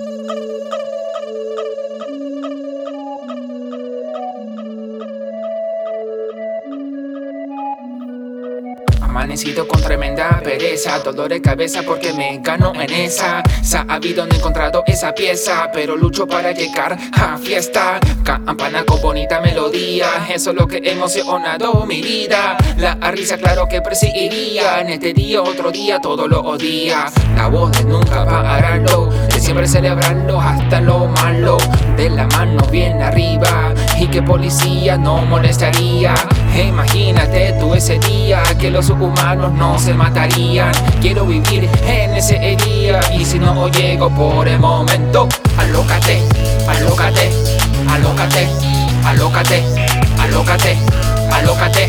Thank you. Amanecido con tremenda pereza, dolor de cabeza porque me gano en esa. Sabido no he encontrado esa pieza, pero lucho para llegar a fiesta. Campana con bonita melodía, eso es lo que emocionado mi vida. La risa, claro que perseguiría en este día, otro día, todo lo odia. La voz de nunca pararlo, de siempre celebrarlo hasta lo malo. De la mano bien arriba, y que policía no molestaría. Imagínate tú ese día que los humanos no se matarían. Quiero vivir en ese día y si no llego por el momento, alócate, alócate, alócate, alócate, alócate, alócate.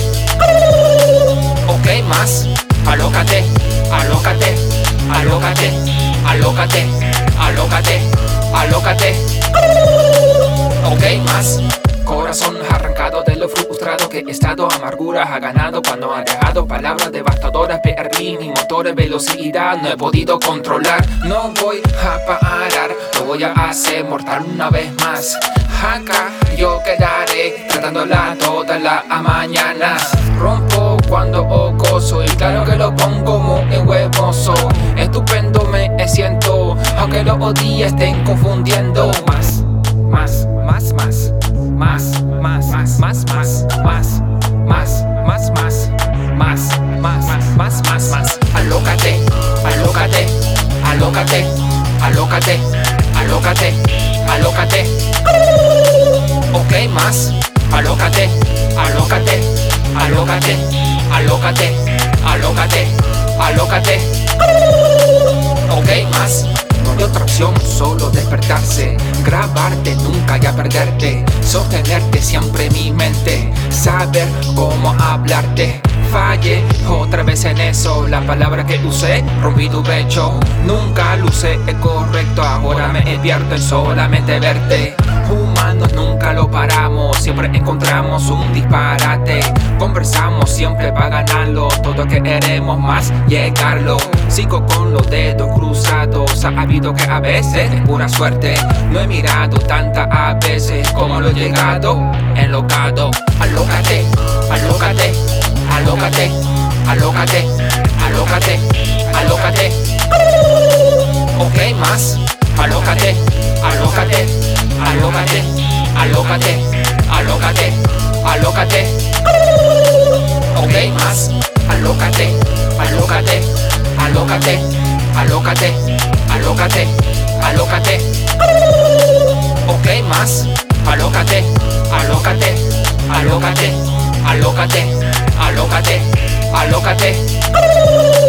Ok, más, alócate, alócate, alócate, alócate, alócate, alócate. Ok, más. Corazón arrancado de lo frustrado que he estado. Amarguras ha ganado cuando ha dejado Palabras devastadoras, perdí mi motor de velocidad No he podido controlar, no voy a parar Lo voy a hacer mortal una vez más. Acá yo quedaré tratándola toda la mañana. Rompo cuando gozo y claro que lo pongo muy huevoso. Estupendo me siento, aunque los días estén confundiendo. Más, más, más, más más, más, más, más, más, más, más, más, más, más, más, más, más, más, alócate, alócate, alócate, alócate, alócate, alócate. Ok, más, alócate, alócate, alócate, alócate, alócate, alócate. Ok, más otra opción, solo despertarse, grabarte nunca ya perderte, sostenerte siempre en mi mente, saber cómo hablarte. Falle otra vez en eso, la palabra que usé, rompí tu pecho, nunca luce el correcto, ahora me pierdo en solamente verte. Humanos nunca lo paramos, siempre encontramos un disparate. Conversamos siempre para ganarlo, todo queremos más llegarlo. Sigo ha habido que a veces es pura suerte. No he mirado tantas a veces como lo he llegado, enlocado. Alócate, alócate, alócate, alócate, alócate, alócate. Ok, más, alócate, alócate, alócate, alócate, alócate, alócate. Ok, alócate, alócate. Ok, más, alócate, alócate, alócate, alócate, alócate, alócate.